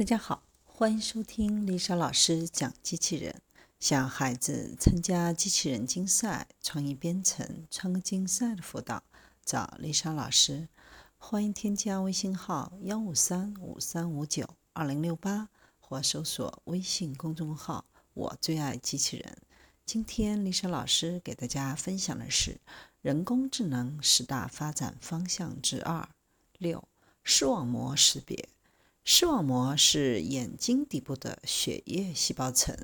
大家好，欢迎收听丽莎老师讲机器人。想孩子参加机器人竞赛、创意编程、创客竞赛的辅导，找丽莎老师。欢迎添加微信号幺五三五三五九二零六八，或搜索微信公众号“我最爱机器人”。今天丽莎老师给大家分享的是人工智能十大发展方向之二六：视网膜识别。视网膜是眼睛底部的血液细胞层。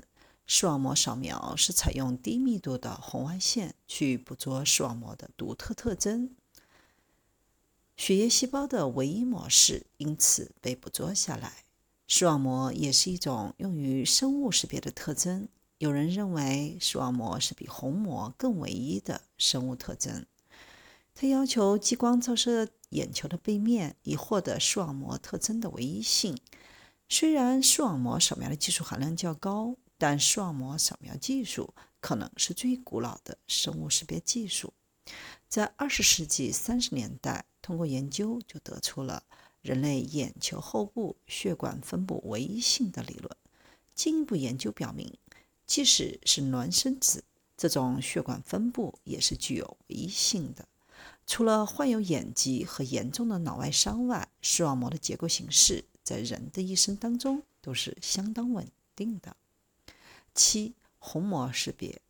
视网膜扫描是采用低密度的红外线去捕捉视网膜的独特特征。血液细胞的唯一模式因此被捕捉下来。视网膜也是一种用于生物识别的特征。有人认为视网膜是比虹膜更唯一的生物特征。它要求激光照射。眼球的背面以获得视网膜特征的唯一性。虽然视网膜扫描的技术含量较高，但视网膜扫描技术可能是最古老的生物识别技术。在二十世纪三十年代，通过研究就得出了人类眼球后部血管分布唯一性的理论。进一步研究表明，即使是孪生子，这种血管分布也是具有唯一性的。除了患有眼疾和严重的脑外伤外，视网膜的结构形式在人的一生当中都是相当稳定的。七、虹膜识别。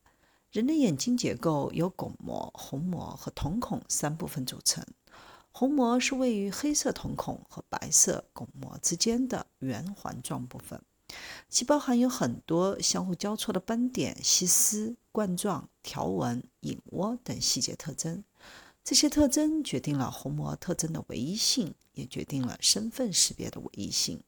人的眼睛结构由巩膜、虹膜和瞳孔三部分组成。虹膜是位于黑色瞳孔和白色巩膜之间的圆环状部分，其包含有很多相互交错的斑点、细丝、冠状、条纹、隐窝等细节特征。这些特征决定了虹膜特征的唯一性，也决定了身份识别的唯一性。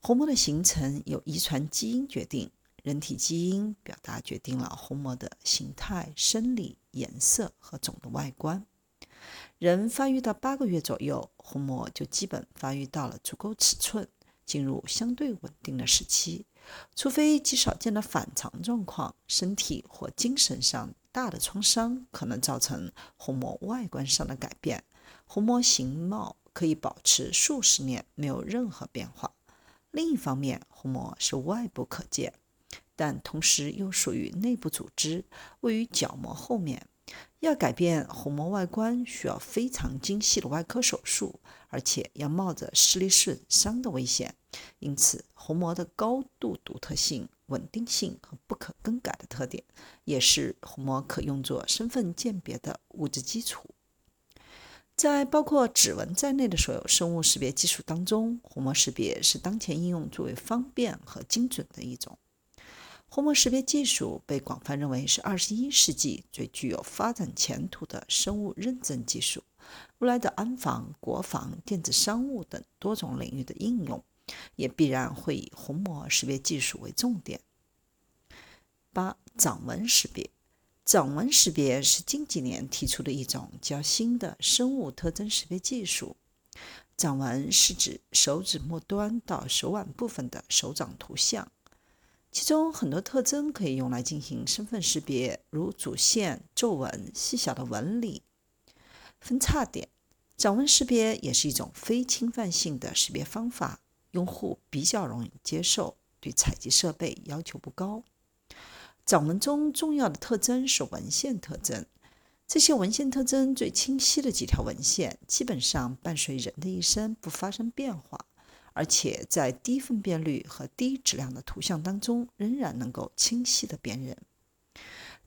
虹膜的形成由遗传基因决定，人体基因表达决定了虹膜的形态、生理、颜色和总的外观。人发育到八个月左右，虹膜就基本发育到了足够尺寸，进入相对稳定的时期。除非极少见的反常状况，身体或精神上。大的创伤可能造成虹膜外观上的改变，虹膜形貌可以保持数十年没有任何变化。另一方面，虹膜是外部可见，但同时又属于内部组织，位于角膜后面。要改变虹膜外观，需要非常精细的外科手术，而且要冒着视力损伤的危险。因此，虹膜的高度独特性。稳定性和不可更改的特点，也是虹膜可用作身份鉴别的物质基础。在包括指纹在内的所有生物识别技术当中，虹膜识别是当前应用最为方便和精准的一种。虹膜识别技术被广泛认为是二十一世纪最具有发展前途的生物认证技术。未来的安防、国防、电子商务等多种领域的应用。也必然会以虹膜识别技术为重点。八、掌纹识别。掌纹识别是近几年提出的一种较新的生物特征识别技术。掌纹是指手指末端到手腕部分的手掌图像，其中很多特征可以用来进行身份识别，如主线、皱纹、细小的纹理、分叉点。掌纹识别也是一种非侵犯性的识别方法。用户比较容易接受，对采集设备要求不高。掌纹中重要的特征是纹线特征，这些纹线特征最清晰的几条纹线，基本上伴随人的一生不发生变化，而且在低分辨率和低质量的图像当中仍然能够清晰的辨认。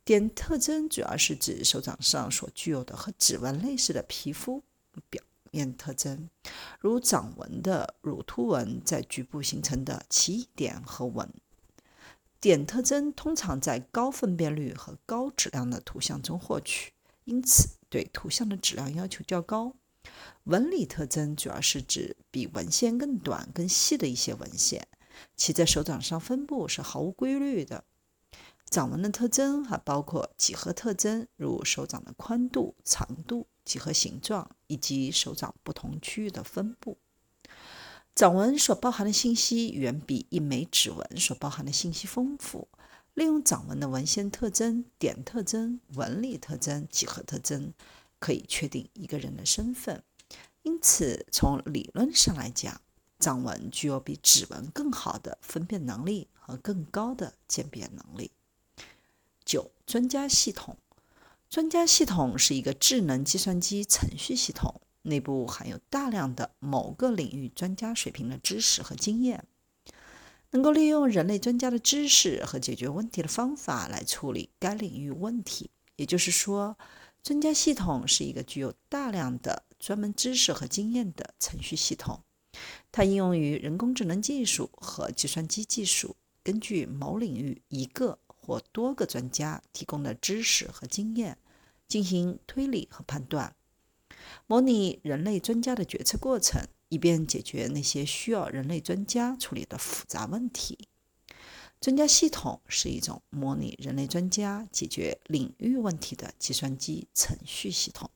点特征主要是指手掌上所具有的和指纹类似的皮肤表。面特征，如掌纹的乳突纹在局部形成的起点和纹。点特征通常在高分辨率和高质量的图像中获取，因此对图像的质量要求较高。纹理特征主要是指比纹线更短、更细的一些纹线，其在手掌上分布是毫无规律的。掌纹的特征还包括几何特征，如手掌的宽度、长度。几何形状以及手掌不同区域的分布，掌纹所包含的信息远比一枚指纹所包含的信息丰富。利用掌纹的纹线特征、点特征、纹理特征、几何特征，可以确定一个人的身份。因此，从理论上来讲，掌纹具有比指纹更好的分辨能力和更高的鉴别能力。九、专家系统。专家系统是一个智能计算机程序系统，内部含有大量的某个领域专家水平的知识和经验，能够利用人类专家的知识和解决问题的方法来处理该领域问题。也就是说，专家系统是一个具有大量的专门知识和经验的程序系统，它应用于人工智能技术和计算机技术，根据某领域一个或多个专家提供的知识和经验。进行推理和判断，模拟人类专家的决策过程，以便解决那些需要人类专家处理的复杂问题。专家系统是一种模拟人类专家解决领域问题的计算机程序系统。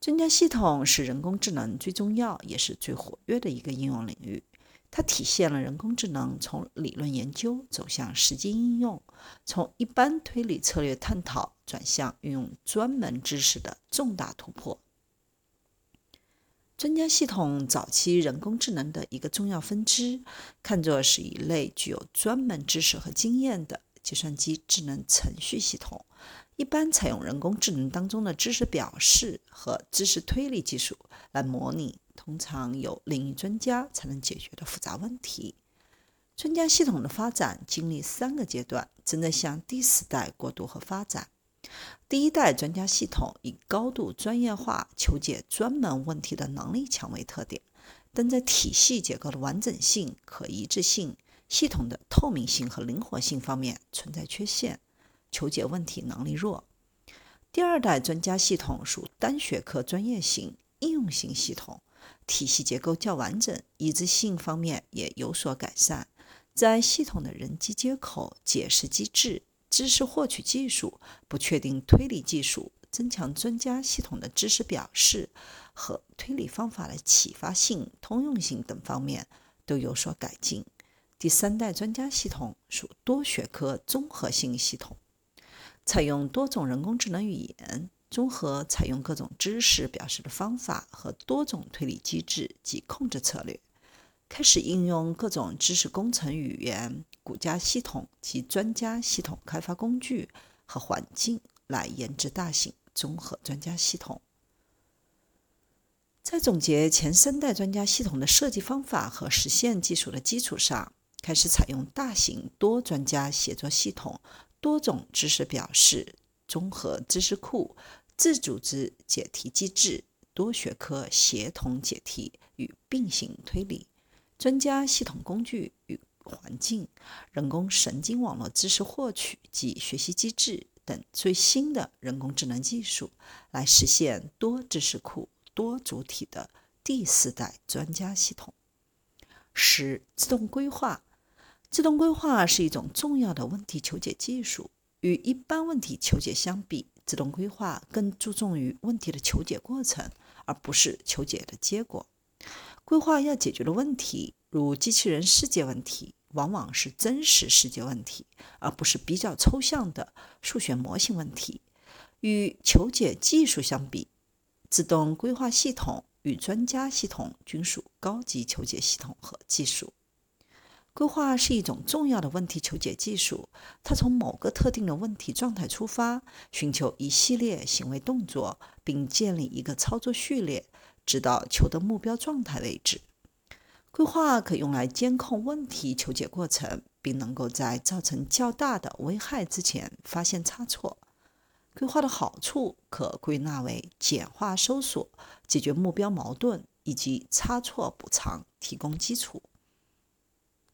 专家系统是人工智能最重要也是最活跃的一个应用领域。它体现了人工智能从理论研究走向实际应用，从一般推理策略探讨转向运用专门知识的重大突破。专家系统早期人工智能的一个重要分支，看作是一类具有专门知识和经验的计算机智能程序系统，一般采用人工智能当中的知识表示和知识推理技术来模拟。通常有领域专家才能解决的复杂问题。专家系统的发展经历三个阶段，正在向第四代过渡和发展。第一代专家系统以高度专业化、求解专门问题的能力强为特点，但在体系结构的完整性、可一致性、系统的透明性和灵活性方面存在缺陷，求解问题能力弱。第二代专家系统属单学科专业型、应用型系统。体系结构较完整，一致性方面也有所改善。在系统的人机接口、解释机制、知识获取技术、不确定推理技术、增强专家系统的知识表示和推理方法的启发性、通用性等方面都有所改进。第三代专家系统属多学科综合性系统，采用多种人工智能语言。综合采用各种知识表示的方法和多种推理机制及控制策略，开始应用各种知识工程语言、骨架系统及专家系统开发工具和环境来研制大型综合专家系统。在总结前三代专家系统的设计方法和实现技术的基础上，开始采用大型多专家协作系统、多种知识表示、综合知识库。自组织解题机制、多学科协同解题与并行推理、专家系统工具与环境、人工神经网络知识获取及学习机制等最新的人工智能技术，来实现多知识库、多主体的第四代专家系统。十、自动规划。自动规划是一种重要的问题求解技术，与一般问题求解相比。自动规划更注重于问题的求解过程，而不是求解的结果。规划要解决的问题，如机器人世界问题，往往是真实世界问题，而不是比较抽象的数学模型问题。与求解技术相比，自动规划系统与专家系统均属高级求解系统和技术。规划是一种重要的问题求解技术，它从某个特定的问题状态出发，寻求一系列行为动作，并建立一个操作序列，直到求得目标状态为止。规划可用来监控问题求解过程，并能够在造成较大的危害之前发现差错。规划的好处可归纳为简化搜索、解决目标矛盾以及差错补偿提供基础。